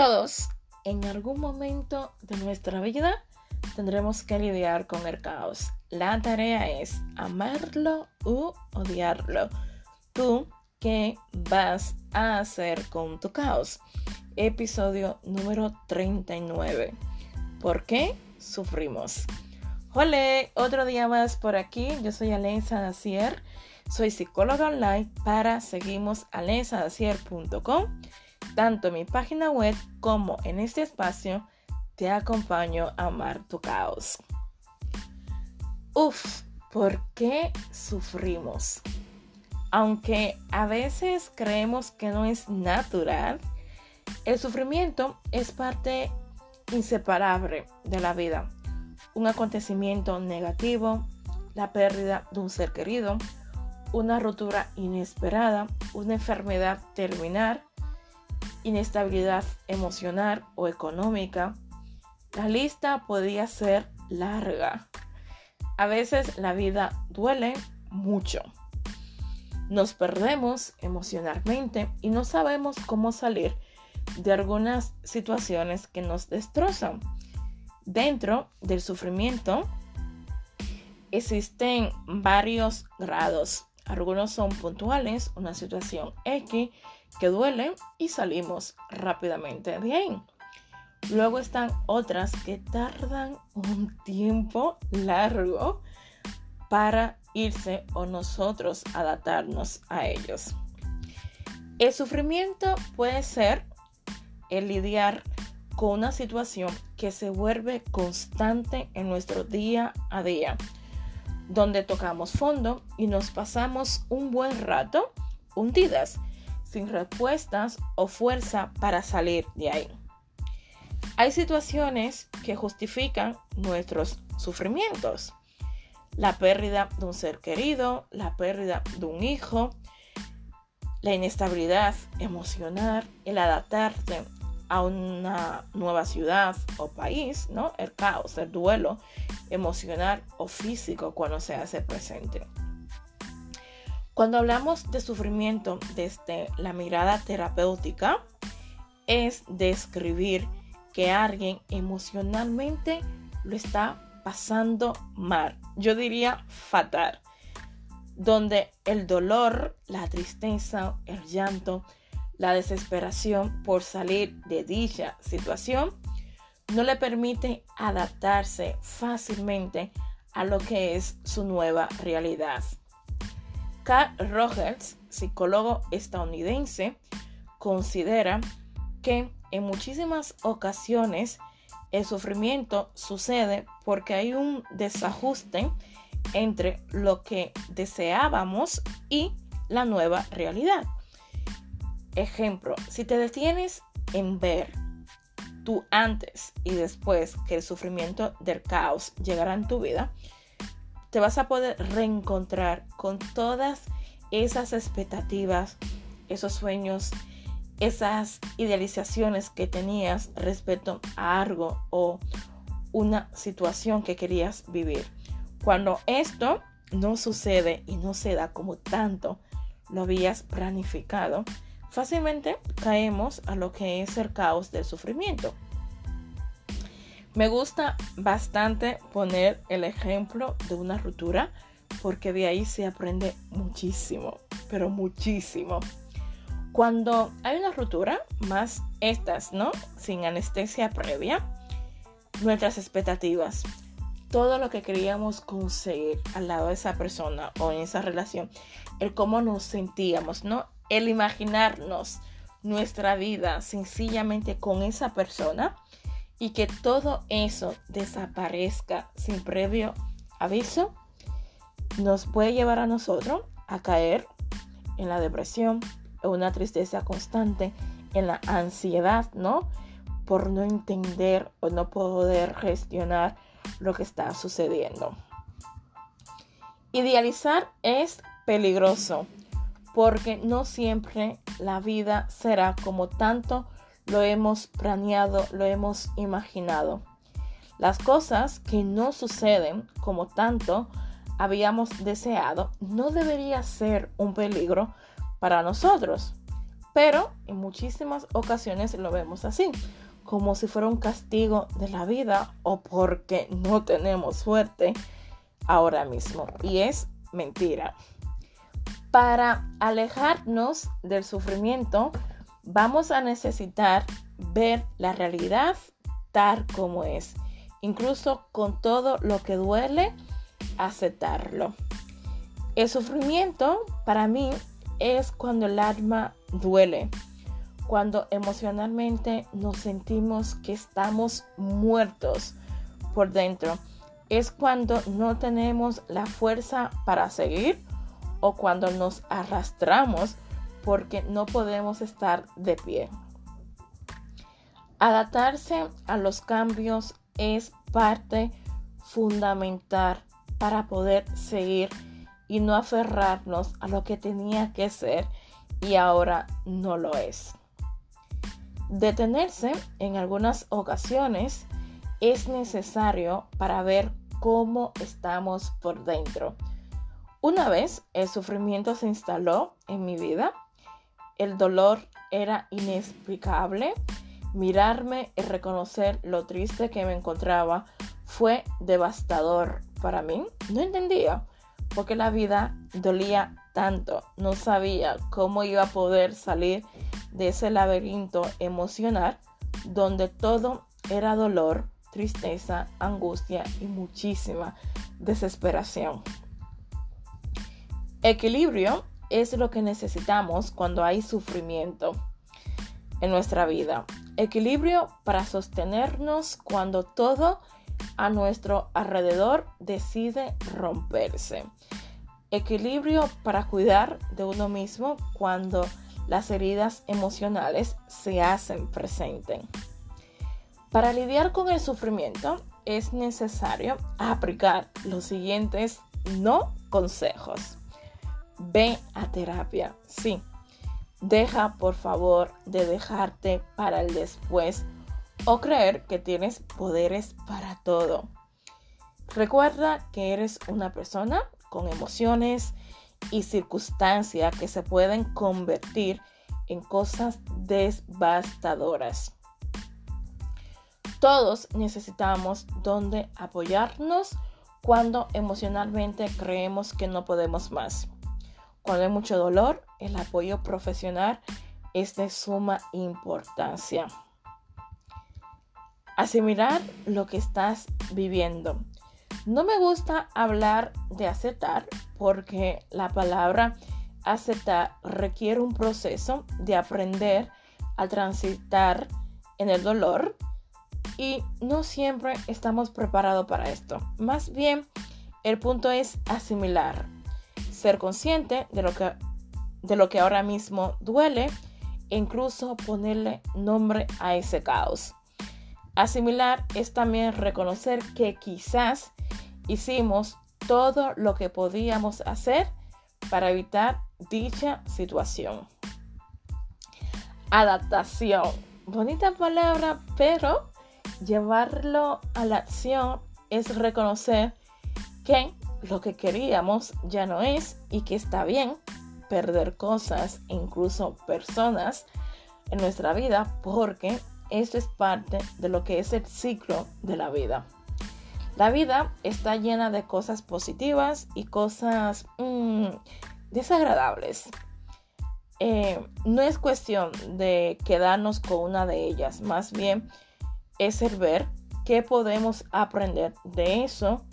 Todos, en algún momento de nuestra vida, tendremos que lidiar con el caos. La tarea es amarlo u odiarlo. ¿Tú qué vas a hacer con tu caos? Episodio número 39. ¿Por qué sufrimos? Hola, otro día más por aquí. Yo soy Alenza Dacier. Soy psicóloga online para seguimos tanto en mi página web como en este espacio, te acompaño a amar tu caos. Uf, ¿por qué sufrimos? Aunque a veces creemos que no es natural, el sufrimiento es parte inseparable de la vida. Un acontecimiento negativo, la pérdida de un ser querido, una ruptura inesperada, una enfermedad terminal, inestabilidad emocional o económica. La lista podría ser larga. A veces la vida duele mucho. Nos perdemos emocionalmente y no sabemos cómo salir de algunas situaciones que nos destrozan. Dentro del sufrimiento existen varios grados. Algunos son puntuales, una situación X que duele y salimos rápidamente de ahí. Luego están otras que tardan un tiempo largo para irse o nosotros adaptarnos a ellos. El sufrimiento puede ser el lidiar con una situación que se vuelve constante en nuestro día a día, donde tocamos fondo y nos pasamos un buen rato hundidas sin respuestas o fuerza para salir de ahí. Hay situaciones que justifican nuestros sufrimientos. La pérdida de un ser querido, la pérdida de un hijo, la inestabilidad emocional, el adaptarse a una nueva ciudad o país, ¿no? El caos, el duelo emocional o físico cuando se hace presente. Cuando hablamos de sufrimiento desde la mirada terapéutica, es describir que alguien emocionalmente lo está pasando mal. Yo diría fatal. Donde el dolor, la tristeza, el llanto, la desesperación por salir de dicha situación no le permite adaptarse fácilmente a lo que es su nueva realidad. Carl Rogers, psicólogo estadounidense, considera que en muchísimas ocasiones el sufrimiento sucede porque hay un desajuste entre lo que deseábamos y la nueva realidad. Ejemplo, si te detienes en ver tú antes y después que el sufrimiento del caos llegará en tu vida, te vas a poder reencontrar con todas esas expectativas, esos sueños, esas idealizaciones que tenías respecto a algo o una situación que querías vivir. Cuando esto no sucede y no se da como tanto lo habías planificado, fácilmente caemos a lo que es el caos del sufrimiento. Me gusta bastante poner el ejemplo de una ruptura porque de ahí se aprende muchísimo, pero muchísimo. Cuando hay una ruptura, más estas, ¿no? Sin anestesia previa, nuestras expectativas, todo lo que queríamos conseguir al lado de esa persona o en esa relación, el cómo nos sentíamos, ¿no? El imaginarnos nuestra vida sencillamente con esa persona y que todo eso desaparezca sin previo aviso, nos puede llevar a nosotros a caer en la depresión, en una tristeza constante, en la ansiedad, ¿no? Por no entender o no poder gestionar lo que está sucediendo. Idealizar es peligroso porque no siempre la vida será como tanto lo hemos planeado, lo hemos imaginado. Las cosas que no suceden como tanto habíamos deseado no debería ser un peligro para nosotros. Pero en muchísimas ocasiones lo vemos así, como si fuera un castigo de la vida o porque no tenemos suerte ahora mismo. Y es mentira. Para alejarnos del sufrimiento, vamos a necesitar ver la realidad tal como es. Incluso con todo lo que duele, aceptarlo. El sufrimiento para mí es cuando el alma duele, cuando emocionalmente nos sentimos que estamos muertos por dentro. Es cuando no tenemos la fuerza para seguir o cuando nos arrastramos porque no podemos estar de pie. Adaptarse a los cambios es parte fundamental para poder seguir y no aferrarnos a lo que tenía que ser y ahora no lo es. Detenerse en algunas ocasiones es necesario para ver cómo estamos por dentro. Una vez el sufrimiento se instaló en mi vida, el dolor era inexplicable, mirarme y reconocer lo triste que me encontraba fue devastador para mí. No entendía por qué la vida dolía tanto. No sabía cómo iba a poder salir de ese laberinto emocional donde todo era dolor, tristeza, angustia y muchísima desesperación. Equilibrio es lo que necesitamos cuando hay sufrimiento en nuestra vida. Equilibrio para sostenernos cuando todo a nuestro alrededor decide romperse. Equilibrio para cuidar de uno mismo cuando las heridas emocionales se hacen presentes. Para lidiar con el sufrimiento es necesario aplicar los siguientes no consejos. Ve a terapia, sí, Deja por favor de dejarte para el después o creer que tienes poderes para todo. Recuerda que eres una persona con emociones y circunstancias que se pueden convertir en cosas devastadoras. Todos necesitamos donde apoyarnos cuando emocionalmente creemos que no podemos más. Cuando hay mucho dolor, el apoyo profesional es de suma importancia. Asimilar lo que estás viviendo. No me gusta hablar de aceptar porque la palabra aceptar requiere un proceso de aprender a transitar en el dolor y no siempre estamos preparados para esto. Más bien, el punto es asimilar ser consciente de lo que, de lo que ahora mismo duele e incluso ponerle nombre a ese caos. Asimilar es también reconocer que quizás hicimos todo lo que podíamos hacer para evitar dicha situación. Adaptación. Bonita palabra, pero llevarlo a la acción es reconocer que lo que queríamos ya no es y que está bien perder cosas, incluso personas en nuestra vida, porque esto es parte de lo que es el ciclo de la vida. La vida está llena de cosas positivas y cosas mm, desagradables. Eh, no es cuestión de quedarnos con una de ellas, más bien es el ver qué podemos aprender de eso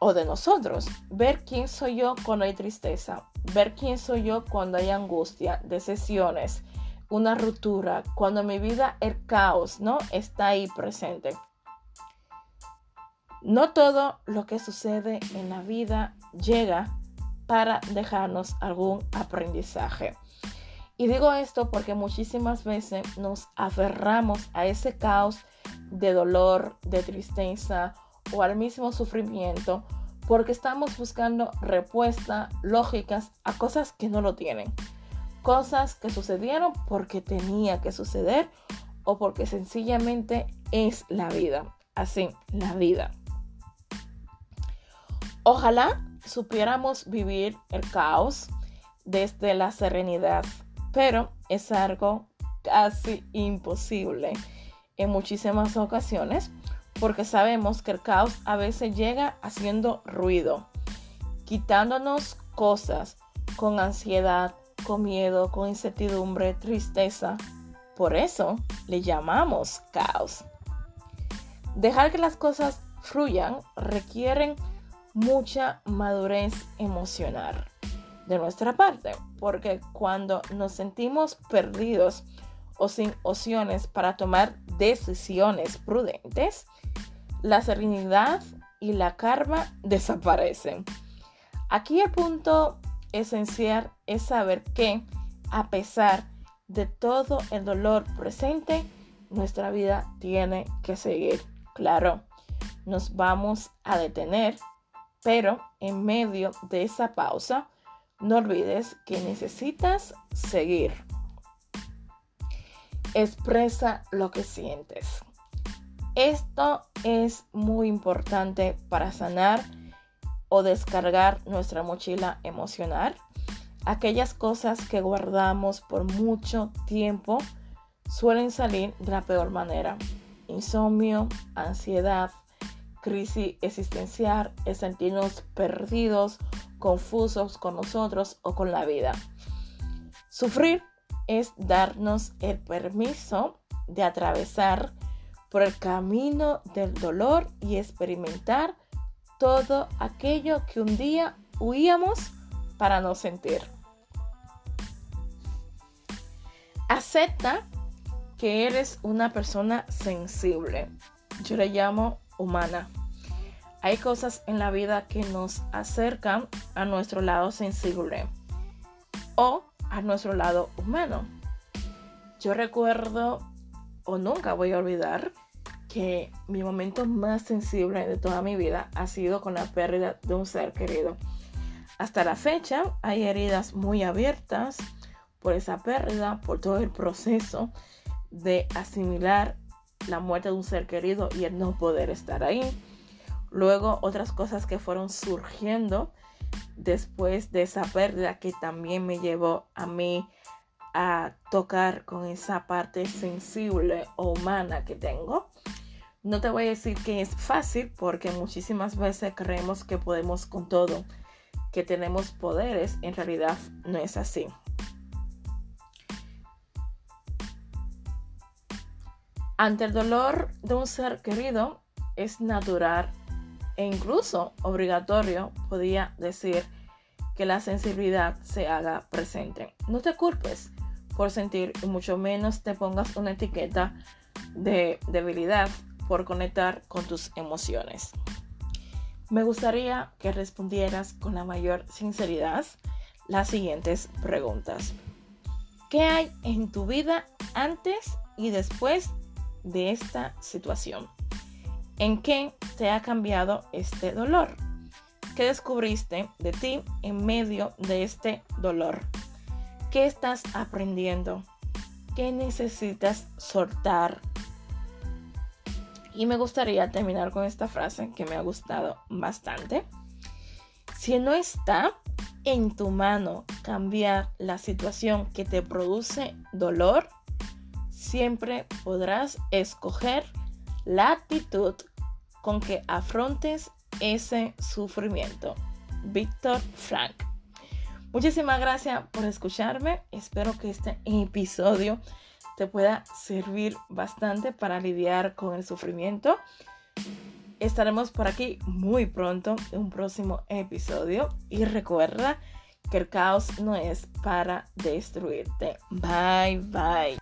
o de nosotros. Ver quién soy yo cuando hay tristeza. Ver quién soy yo cuando hay angustia, decisiones, una ruptura, cuando en mi vida el caos, ¿no? Está ahí presente. No todo lo que sucede en la vida llega para dejarnos algún aprendizaje. Y digo esto porque muchísimas veces nos aferramos a ese caos de dolor, de tristeza o al mismo sufrimiento porque estamos buscando respuestas lógicas a cosas que no lo tienen. Cosas que sucedieron porque tenía que suceder o porque sencillamente es la vida. Así, la vida. Ojalá supiéramos vivir el caos desde la serenidad, pero es algo casi imposible en muchísimas ocasiones porque sabemos que el caos a veces llega haciendo ruido, quitándonos cosas con ansiedad, con miedo, con incertidumbre, tristeza. Por eso le llamamos caos. Dejar que las cosas fluyan requieren mucha madurez emocional de nuestra parte, porque cuando nos sentimos perdidos o sin opciones para tomar decisiones prudentes, la serenidad y la karma desaparecen. Aquí el punto esencial es saber que, a pesar de todo el dolor presente, nuestra vida tiene que seguir. Claro, nos vamos a detener, pero en medio de esa pausa, no olvides que necesitas seguir. Expresa lo que sientes. Esto es muy importante para sanar o descargar nuestra mochila emocional. Aquellas cosas que guardamos por mucho tiempo suelen salir de la peor manera. Insomnio, ansiedad, crisis existencial, sentirnos perdidos, confusos con nosotros o con la vida. Sufrir es darnos el permiso de atravesar por el camino del dolor y experimentar todo aquello que un día huíamos para no sentir. Acepta que eres una persona sensible. Yo le llamo humana. Hay cosas en la vida que nos acercan a nuestro lado sensible o a nuestro lado humano. Yo recuerdo o nunca voy a olvidar que mi momento más sensible de toda mi vida ha sido con la pérdida de un ser querido. Hasta la fecha hay heridas muy abiertas por esa pérdida, por todo el proceso de asimilar la muerte de un ser querido y el no poder estar ahí. Luego otras cosas que fueron surgiendo después de esa pérdida que también me llevó a mí a tocar con esa parte sensible o humana que tengo. No te voy a decir que es fácil porque muchísimas veces creemos que podemos con todo, que tenemos poderes, en realidad no es así. Ante el dolor de un ser querido es natural e incluso obligatorio, podía decir, que la sensibilidad se haga presente. No te culpes por sentir y mucho menos te pongas una etiqueta de debilidad por conectar con tus emociones. Me gustaría que respondieras con la mayor sinceridad las siguientes preguntas. ¿Qué hay en tu vida antes y después de esta situación? ¿En qué te ha cambiado este dolor? ¿Qué descubriste de ti en medio de este dolor? ¿Qué estás aprendiendo? ¿Qué necesitas soltar? Y me gustaría terminar con esta frase que me ha gustado bastante. Si no está en tu mano cambiar la situación que te produce dolor, siempre podrás escoger la actitud con que afrontes ese sufrimiento. Víctor Frank. Muchísimas gracias por escucharme. Espero que este episodio te pueda servir bastante para lidiar con el sufrimiento. Estaremos por aquí muy pronto en un próximo episodio y recuerda que el caos no es para destruirte. Bye bye.